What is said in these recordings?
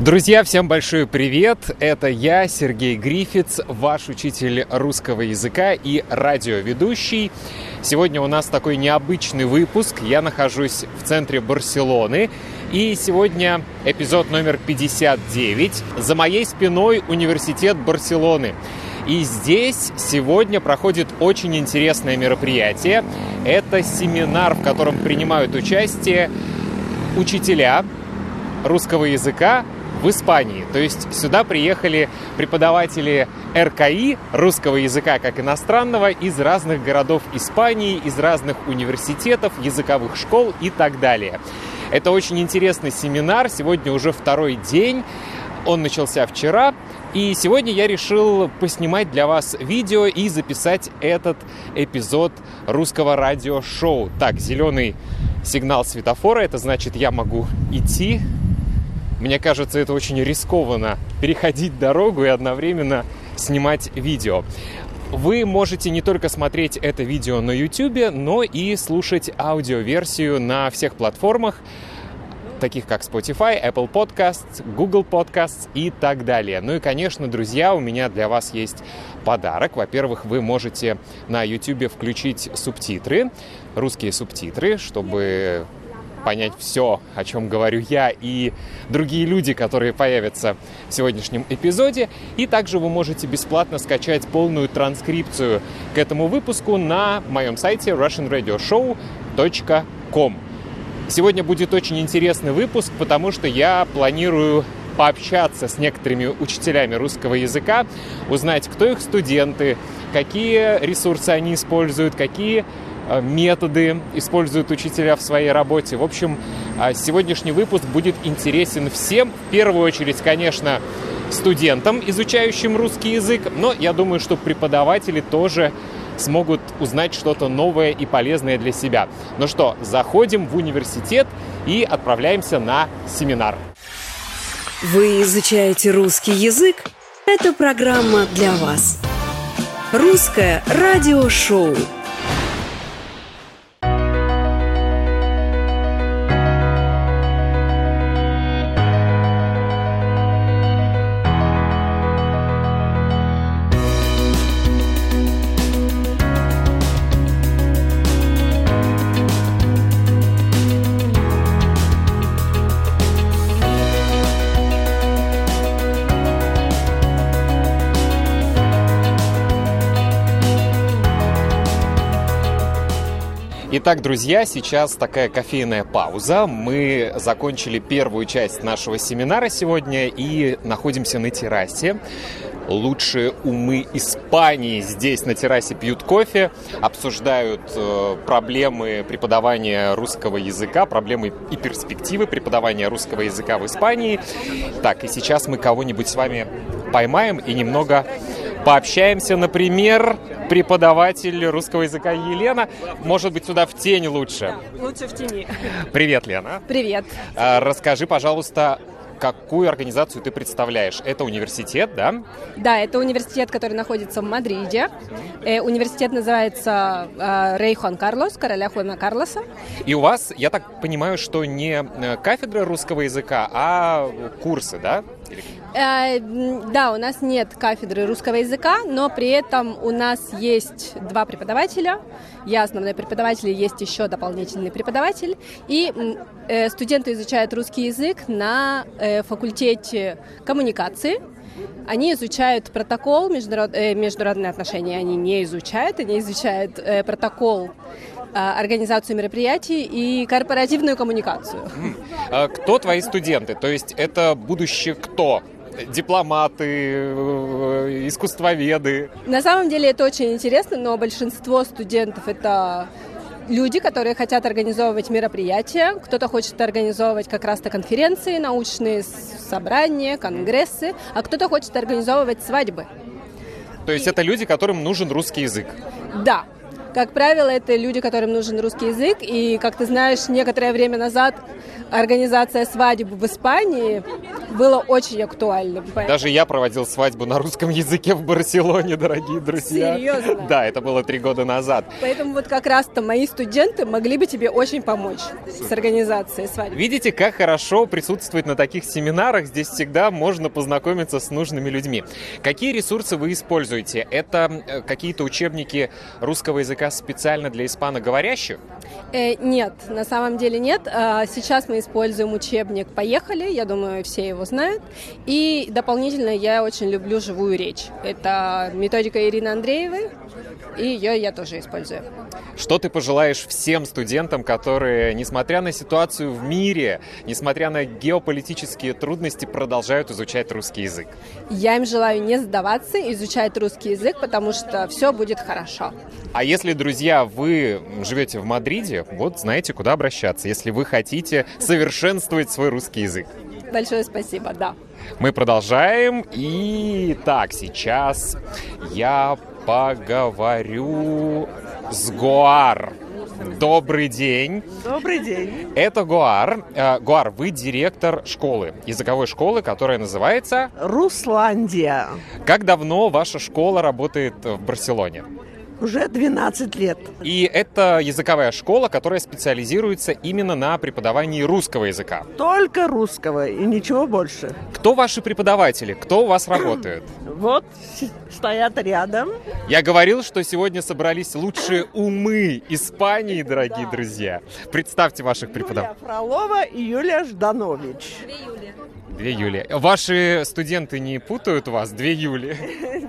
Друзья, всем большой привет! Это я, Сергей Грифиц, ваш учитель русского языка и радиоведущий. Сегодня у нас такой необычный выпуск. Я нахожусь в центре Барселоны. И сегодня эпизод номер 59. За моей спиной университет Барселоны. И здесь сегодня проходит очень интересное мероприятие. Это семинар, в котором принимают участие учителя русского языка в Испании. То есть сюда приехали преподаватели РКИ, русского языка как иностранного, из разных городов Испании, из разных университетов, языковых школ и так далее. Это очень интересный семинар, сегодня уже второй день. Он начался вчера, и сегодня я решил поснимать для вас видео и записать этот эпизод русского радиошоу. Так, зеленый сигнал светофора, это значит, я могу идти мне кажется, это очень рискованно переходить дорогу и одновременно снимать видео. Вы можете не только смотреть это видео на YouTube, но и слушать аудиоверсию на всех платформах, таких как Spotify, Apple Podcasts, Google Podcasts и так далее. Ну и, конечно, друзья, у меня для вас есть подарок. Во-первых, вы можете на YouTube включить субтитры, русские субтитры, чтобы понять все, о чем говорю я и другие люди, которые появятся в сегодняшнем эпизоде. И также вы можете бесплатно скачать полную транскрипцию к этому выпуску на моем сайте russianradioshow.com. Сегодня будет очень интересный выпуск, потому что я планирую пообщаться с некоторыми учителями русского языка, узнать, кто их студенты, какие ресурсы они используют, какие методы используют учителя в своей работе. В общем, э, сегодняшний выпуск будет интересен всем. В первую очередь, конечно, студентам, изучающим русский язык, но я думаю, что преподаватели тоже смогут узнать что-то новое и полезное для себя. Ну что, заходим в университет и отправляемся на семинар. Вы изучаете русский язык? Это программа для вас. Русское радиошоу. Итак, друзья, сейчас такая кофейная пауза. Мы закончили первую часть нашего семинара сегодня и находимся на террасе. Лучшие умы Испании здесь на террасе пьют кофе, обсуждают э, проблемы преподавания русского языка, проблемы и перспективы преподавания русского языка в Испании. Так, и сейчас мы кого-нибудь с вами поймаем и немного пообщаемся. Например, преподаватель русского языка Елена. Может быть, сюда в тени лучше? Лучше в тени. Привет, Лена. Привет. А, расскажи, пожалуйста, какую организацию ты представляешь? Это университет, да? Да, это университет, который находится в Мадриде. Э, университет называется э, Рей Хуан Карлос, короля Хуана Карлоса. И у вас, я так понимаю, что не э, кафедра русского языка, а курсы, да? Э, да, у нас нет кафедры русского языка, но при этом у нас есть два преподавателя. Я основной преподаватель, есть еще дополнительный преподаватель. И э, студенты изучают русский язык на э, факультете коммуникации. Они изучают протокол международ... э, международные отношения, они не изучают, они изучают э, протокол организацию мероприятий и корпоративную коммуникацию. А кто твои студенты? То есть это будущее кто? дипломаты, э, искусствоведы. На самом деле это очень интересно, но большинство студентов это люди, которые хотят организовывать мероприятия. Кто-то хочет организовывать как раз-то конференции, научные собрания, конгрессы, а кто-то хочет организовывать свадьбы. То есть это люди, которым нужен русский язык? Да. Как правило, это люди, которым нужен русский язык, и, как ты знаешь, некоторое время назад организация свадьбы в Испании было очень актуальным. Даже я проводил свадьбу на русском языке в Барселоне, дорогие друзья. Серьезно? Да, это было три года назад. Поэтому вот как раз-то мои студенты могли бы тебе очень помочь с организацией свадьбы. Видите, как хорошо присутствовать на таких семинарах. Здесь всегда можно познакомиться с нужными людьми. Какие ресурсы вы используете? Это э, какие-то учебники русского языка специально для испаноговорящих? Э, нет, на самом деле нет. А, сейчас мы используем учебник «Поехали», я думаю, все его знают. И дополнительно я очень люблю живую речь. Это методика Ирины Андреевой, и ее я тоже использую. Что ты пожелаешь всем студентам, которые, несмотря на ситуацию в мире, несмотря на геополитические трудности, продолжают изучать русский язык? Я им желаю не сдаваться, изучать русский язык, потому что все будет хорошо. А если, друзья, вы живете в Мадриде, вот знаете, куда обращаться, если вы хотите совершенствовать свой русский язык. Большое спасибо, да. Мы продолжаем. И так, сейчас я поговорю с Гуар. Добрый день. Добрый день. Это Гуар. Э, Гуар, вы директор школы, языковой школы, которая называется... Русландия. Как давно ваша школа работает в Барселоне? Уже 12 лет. И это языковая школа, которая специализируется именно на преподавании русского языка. Только русского и ничего больше. Кто ваши преподаватели? Кто у вас работает? Вот стоят рядом. Я говорил, что сегодня собрались лучшие умы Испании, дорогие друзья. Представьте ваших преподавателей. Юлия Фролова и Юлия Жданович. Две Юли. Две Юли. Ваши студенты не путают вас? Две Юли.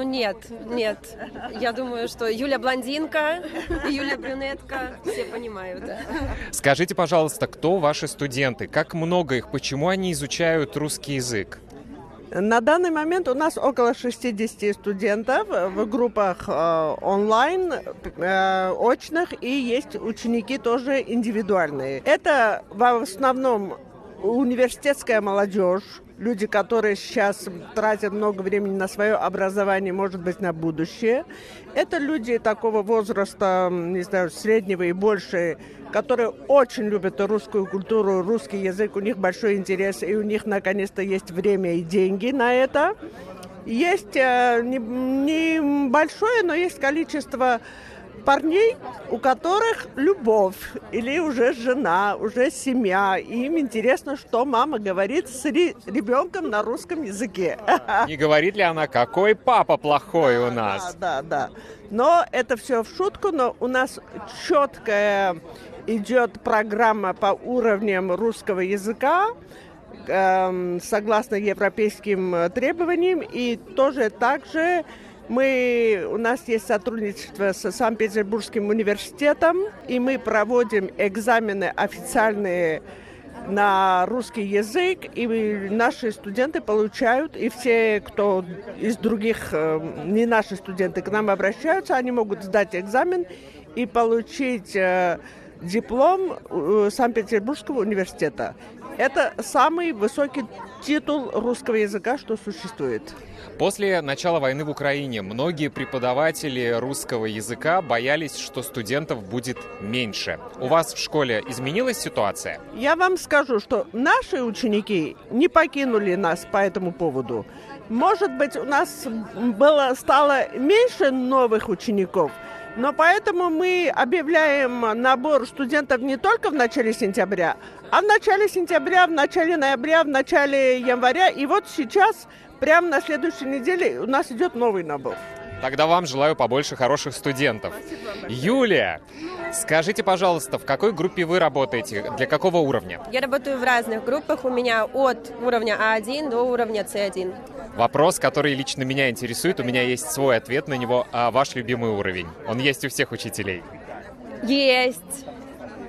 Ну нет, нет. Я думаю, что Юля блондинка, Юля брюнетка, все понимают. Скажите, пожалуйста, кто ваши студенты? Как много их? Почему они изучают русский язык? На данный момент у нас около 60 студентов в группах э, онлайн, э, очных, и есть ученики тоже индивидуальные. Это в основном университетская молодежь, люди, которые сейчас тратят много времени на свое образование, может быть, на будущее. Это люди такого возраста, не знаю, среднего и больше, которые очень любят русскую культуру, русский язык, у них большой интерес, и у них наконец-то есть время и деньги на это. Есть э, небольшое, но есть количество парней, у которых любовь или уже жена, уже семья. И им интересно, что мама говорит с ребенком на русском языке. Не говорит ли она, какой папа плохой у нас? Да, да, да. Но это все в шутку, но у нас четкая идет программа по уровням русского языка эм, согласно европейским требованиям и тоже также мы, у нас есть сотрудничество с Санкт-Петербургским университетом, и мы проводим экзамены официальные на русский язык, и наши студенты получают, и все, кто из других, э, не наши студенты, к нам обращаются, они могут сдать экзамен и получить э, диплом э, Санкт-Петербургского университета. Это самый высокий титул русского языка, что существует. После начала войны в Украине многие преподаватели русского языка боялись, что студентов будет меньше. У вас в школе изменилась ситуация? Я вам скажу, что наши ученики не покинули нас по этому поводу. Может быть, у нас было, стало меньше новых учеников, но поэтому мы объявляем набор студентов не только в начале сентября, а в начале сентября, в начале ноября, в начале января. И вот сейчас, прямо на следующей неделе, у нас идет новый набор. Тогда вам желаю побольше хороших студентов. Юлия, скажите, пожалуйста, в какой группе вы работаете? Для какого уровня? Я работаю в разных группах. У меня от уровня А1 до уровня С1. Вопрос, который лично меня интересует, у меня есть свой ответ на него. А ваш любимый уровень? Он есть у всех учителей? Есть.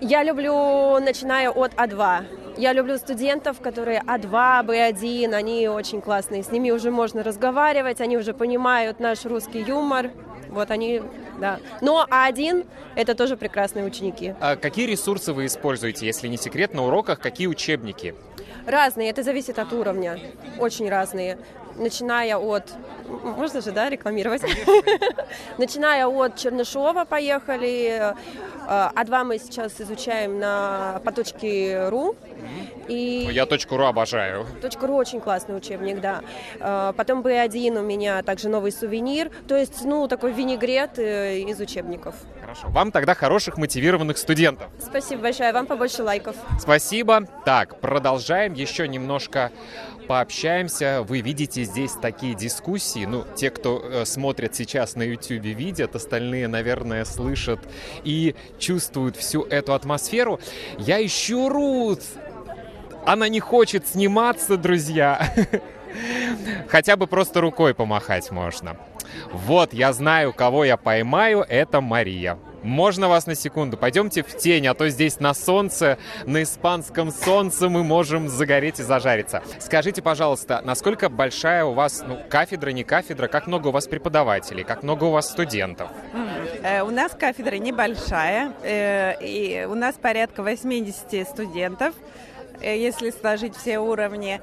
Я люблю, начиная от А2. Я люблю студентов, которые А2, Б1, они очень классные. С ними уже можно разговаривать, они уже понимают наш русский юмор. Вот они, да. Но А1 — это тоже прекрасные ученики. А какие ресурсы вы используете, если не секрет, на уроках? Какие учебники? Разные, это зависит от уровня. Очень разные. Начиная от... Можно же, да, рекламировать? Начиная от Чернышова поехали. А2 мы сейчас изучаем на поточке РУ. И... Я точку РУ обожаю. Точка РУ очень классный учебник, да. Потом B1 у меня также новый сувенир. То есть, ну, такой винегрет э, из учебников. Хорошо. Вам тогда хороших мотивированных студентов. Спасибо большое. Вам побольше лайков. Спасибо. Так, продолжаем. Еще немножко пообщаемся. Вы видите здесь такие дискуссии. Ну, те, кто э, смотрит сейчас на YouTube, видят, остальные, наверное, слышат и чувствуют всю эту атмосферу. Я ищу Рут. Она не хочет сниматься, друзья. Хотя бы просто рукой помахать можно. Вот, я знаю, кого я поймаю, это Мария. Можно вас на секунду? Пойдемте в тень, а то здесь на солнце, на испанском солнце мы можем загореть и зажариться. Скажите, пожалуйста, насколько большая у вас ну, кафедра, не кафедра, как много у вас преподавателей, как много у вас студентов? Э, у нас кафедра небольшая, э, и у нас порядка 80 студентов, э, если сложить все уровни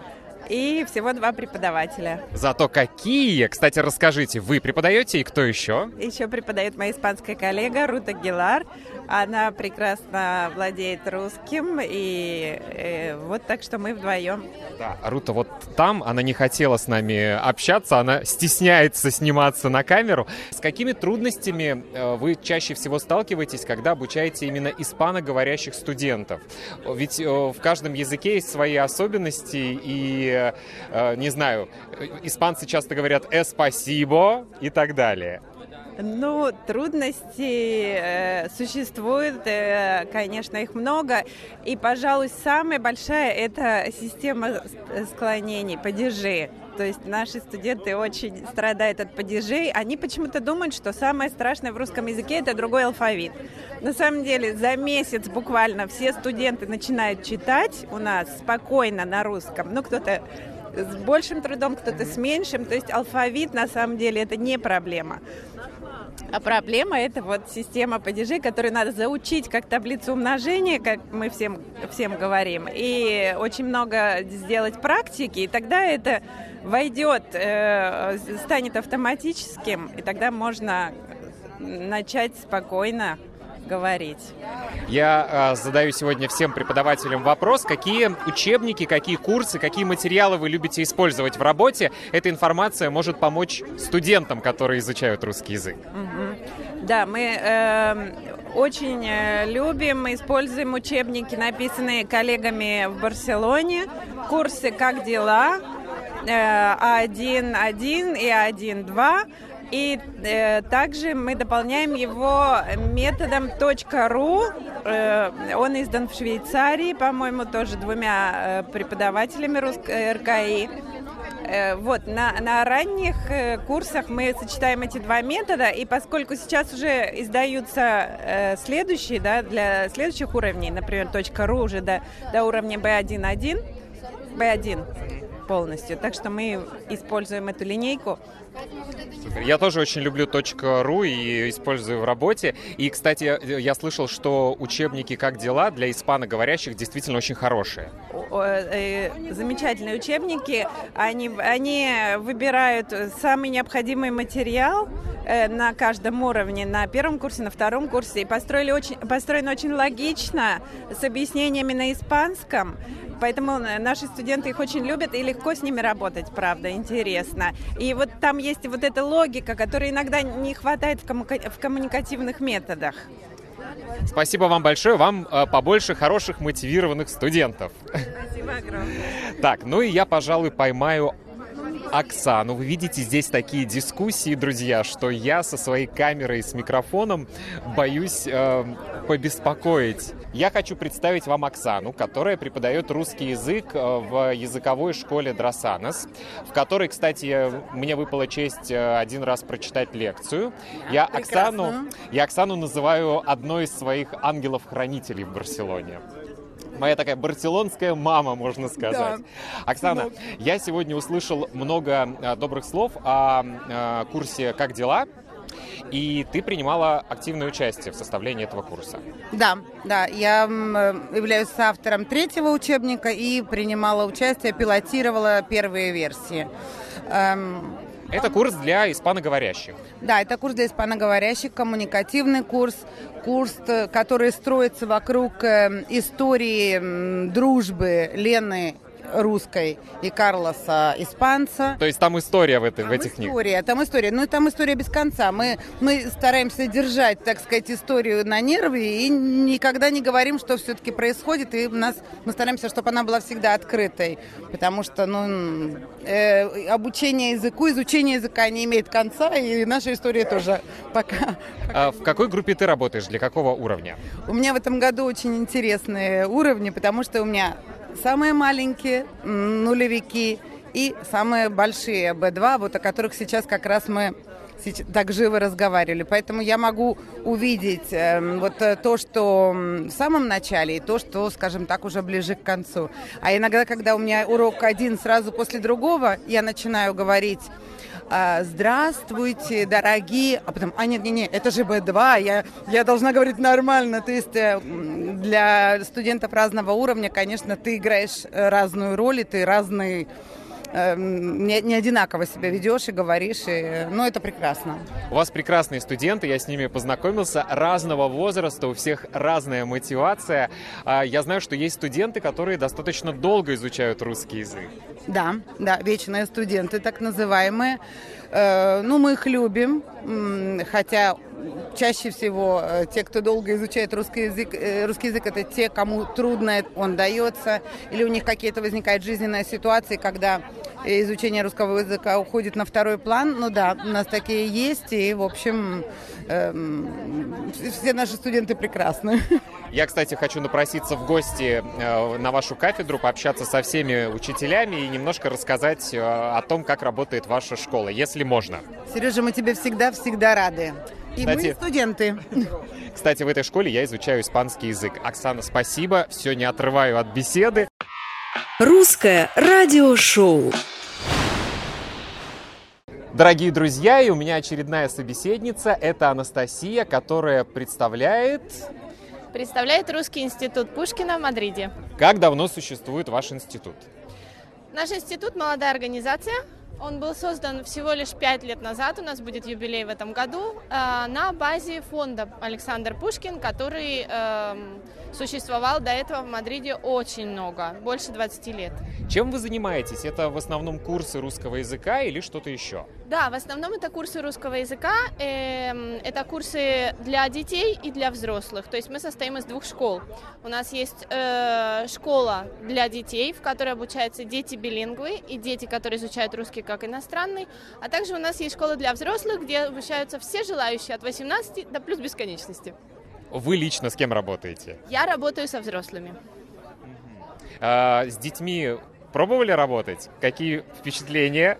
и всего два преподавателя. Зато какие! Кстати, расскажите, вы преподаете и кто еще? Еще преподает моя испанская коллега Рута Гилар. Она прекрасно владеет русским, и э, вот так что мы вдвоем. Да, Рута вот там, она не хотела с нами общаться, она стесняется сниматься на камеру. С какими трудностями э, вы чаще всего сталкиваетесь, когда обучаете именно испаноговорящих студентов? Ведь э, в каждом языке есть свои особенности, и, не знаю, э, испанцы часто говорят «эспасибо» и так далее. Ну, трудности э, существуют, э, конечно, их много. И, пожалуй, самая большая – это система склонений, падежи. То есть наши студенты очень страдают от падежей. Они почему-то думают, что самое страшное в русском языке – это другой алфавит. На самом деле за месяц буквально все студенты начинают читать у нас спокойно на русском. Ну, кто-то с большим трудом, кто-то с меньшим. То есть алфавит на самом деле это не проблема. А проблема это вот система падежей, которую надо заучить как таблицу умножения, как мы всем, всем говорим, и очень много сделать практики, и тогда это войдет, э, станет автоматическим, и тогда можно начать спокойно говорить. Я э, задаю сегодня всем преподавателям вопрос, какие учебники, какие курсы, какие материалы вы любите использовать в работе. Эта информация может помочь студентам, которые изучают русский язык. Угу. Да, мы э, очень э, любим, используем учебники, написанные коллегами в Барселоне, курсы «Как дела?», А1.1 и А1.2. И э, также мы дополняем его методом .ru. Э, он издан в Швейцарии, по-моему, тоже двумя э, преподавателями русской э, РКИ. Э, вот, на, на ранних э, курсах мы сочетаем эти два метода, и поскольку сейчас уже издаются э, следующие, да, для следующих уровней, например, .ru уже до, до уровня B1.1, B1 полностью, так что мы используем эту линейку Супер. Я тоже очень люблю .ру и использую в работе. И, кстати, я слышал, что учебники «Как дела» для испаноговорящих действительно очень хорошие. Э, замечательные учебники. Они, они выбирают самый необходимый материал э, на каждом уровне, на первом курсе, на втором курсе. И построили очень, построено очень логично, с объяснениями на испанском. Поэтому э, наши студенты их очень любят и легко с ними работать, правда, интересно. И вот там есть вот эта логика, которой иногда не хватает в, коммука- в коммуникативных методах. Спасибо вам большое, вам э, побольше хороших мотивированных студентов. Спасибо огромное. Так, ну и я, пожалуй, поймаю Оксану. Вы видите здесь такие дискуссии, друзья, что я со своей камерой с микрофоном боюсь э, побеспокоить. Я хочу представить вам Оксану, которая преподает русский язык э, в языковой школе Дросанос, в которой, кстати, мне выпала честь э, один раз прочитать лекцию. Я Оксану, я Оксану называю одной из своих ангелов-хранителей в Барселоне моя такая барселонская мама, можно сказать. Да. Оксана, ну... я сегодня услышал много э, добрых слов о курсе «Как дела?». И ты принимала активное участие в составлении этого курса. Да, да, я являюсь автором третьего учебника и принимала участие, пилотировала первые версии. Эм, это курс для испаноговорящих. Да, это курс для испаноговорящих, коммуникативный курс, курс, э, который строится вокруг э, истории дружбы Лены русской и Карлоса испанца. То есть там история в, этой, там в этих книгах? история, там история. Ну, там история без конца. Мы, мы стараемся держать, так сказать, историю на нерве и никогда не говорим, что все-таки происходит. И у нас, мы стараемся, чтобы она была всегда открытой. Потому что, ну, э, обучение языку, изучение языка не имеет конца, и наша история тоже пока... А в какой группе ты работаешь? Для какого уровня? У меня в этом году очень интересные уровни, потому что у меня самые маленькие нулевики и самые большие Б2, вот о которых сейчас как раз мы так живо разговаривали. Поэтому я могу увидеть э, вот э, то, что в самом начале, и то, что, скажем так, уже ближе к концу. А иногда, когда у меня урок один сразу после другого, я начинаю говорить а, здравствуйте, дорогие, а потом, а нет, нет, нет, это же Б2, я, я должна говорить нормально, то есть э, для студентов разного уровня, конечно, ты играешь э, разную роль, и ты разный эм, не, не одинаково себя ведешь и говоришь, и, ну, это прекрасно. У вас прекрасные студенты, я с ними познакомился, разного возраста, у всех разная мотивация. А, я знаю, что есть студенты, которые достаточно долго изучают русский язык. Да, да, вечные студенты, так называемые. Э, ну, мы их любим, хотя чаще всего э, те, кто долго изучает русский язык, э, русский язык, это те, кому трудно он дается, или у них какие-то возникают жизненные ситуации, когда изучение русского языка уходит на второй план. Ну да, у нас такие есть, и, в общем, эм, все наши студенты прекрасны. Я, кстати, хочу напроситься в гости на вашу кафедру, пообщаться со всеми учителями и немножко рассказать о том, как работает ваша школа, если можно. Сережа, мы тебе всегда-всегда рады. И кстати, мы студенты. Кстати, в этой школе я изучаю испанский язык. Оксана, спасибо. Все не отрываю от беседы. Русское радиошоу. Дорогие друзья, и у меня очередная собеседница. Это Анастасия, которая представляет представляет Русский институт Пушкина в Мадриде. Как давно существует ваш институт? Наш институт – молодая организация. Он был создан всего лишь пять лет назад, у нас будет юбилей в этом году, э, на базе фонда Александр Пушкин, который эм, существовал до этого в Мадриде очень много, больше 20 лет. Чем вы занимаетесь? Это в основном курсы русского языка или что-то еще? Да, в основном это курсы русского языка. Э, это курсы для детей и для взрослых. То есть мы состоим из двух школ. У нас есть э, школа для детей, в которой обучаются дети билингвы и дети, которые изучают русский как иностранный. А также у нас есть школа для взрослых, где обучаются все желающие от 18 до плюс бесконечности. Вы лично с кем работаете? Я работаю со взрослыми. А, с детьми пробовали работать? Какие впечатления?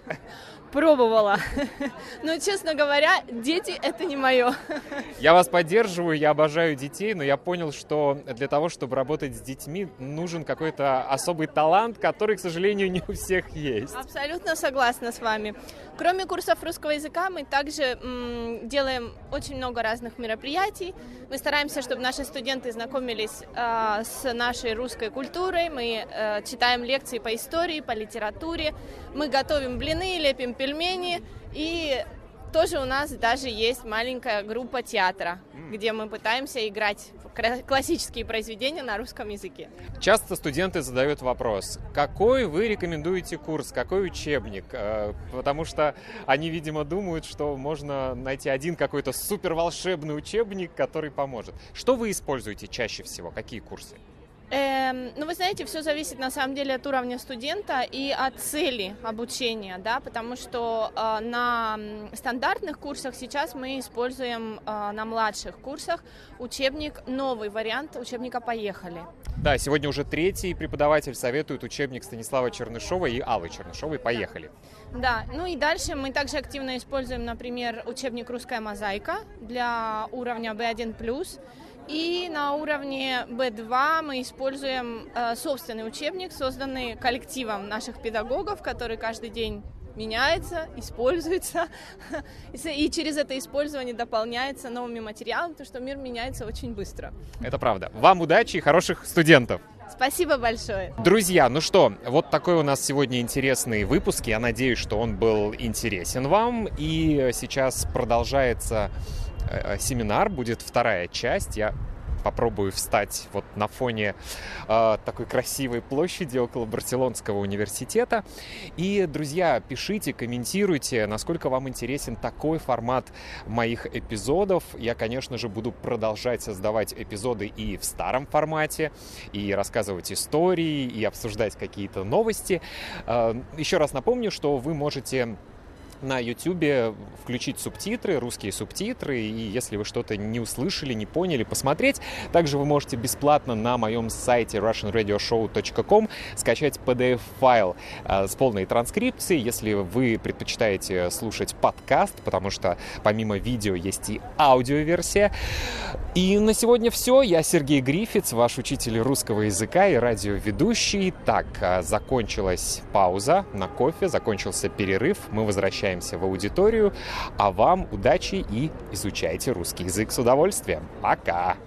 Пробовала. Но, честно говоря, дети — это не мое. Я вас поддерживаю, я обожаю детей, но я понял, что для того, чтобы работать с детьми, нужен какой-то особый талант, который, к сожалению, не у всех есть. Абсолютно согласна с вами. Кроме курсов русского языка, мы также м, делаем очень много разных мероприятий. Мы стараемся, чтобы наши студенты знакомились э, с нашей русской культурой. Мы э, читаем лекции по истории, по литературе. Мы готовим блины, лепим пельмени и тоже у нас даже есть маленькая группа театра, где мы пытаемся играть классические произведения на русском языке. Часто студенты задают вопрос, какой вы рекомендуете курс, какой учебник? Э, потому что они, видимо, думают, что можно найти один какой-то супер волшебный учебник, который поможет. Что вы используете чаще всего? Какие курсы? Эм, ну, вы знаете, все зависит на самом деле от уровня студента и от цели обучения, да, потому что э, на стандартных курсах сейчас мы используем э, на младших курсах учебник, новый вариант учебника «Поехали». Да, сегодня уже третий преподаватель советует учебник Станислава Чернышова и Аллы Чернышовой «Поехали». Да, ну и дальше мы также активно используем, например, учебник «Русская мозаика» для уровня B1+, и на уровне B2 мы используем э, собственный учебник, созданный коллективом наших педагогов, которые каждый день меняется, используется, и через это использование дополняется новыми материалами, потому что мир меняется очень быстро. Это правда. Вам удачи и хороших студентов! Спасибо большое. Друзья, ну что, вот такой у нас сегодня интересный выпуск. Я надеюсь, что он был интересен вам. И сейчас продолжается семинар, будет вторая часть. Я попробую встать вот на фоне э, такой красивой площади около Барселонского университета. И, друзья, пишите, комментируйте, насколько вам интересен такой формат моих эпизодов. Я, конечно же, буду продолжать создавать эпизоды и в старом формате, и рассказывать истории, и обсуждать какие-то новости. Э, еще раз напомню, что вы можете на YouTube включить субтитры, русские субтитры, и если вы что-то не услышали, не поняли, посмотреть. Также вы можете бесплатно на моем сайте russianradioshow.com скачать PDF-файл э, с полной транскрипцией, если вы предпочитаете слушать подкаст, потому что помимо видео есть и аудиоверсия. И на сегодня все. Я Сергей Грифиц, ваш учитель русского языка и радиоведущий. Так, э, закончилась пауза на кофе, закончился перерыв. Мы возвращаемся возвращаемся в аудиторию. А вам удачи и изучайте русский язык с удовольствием. Пока!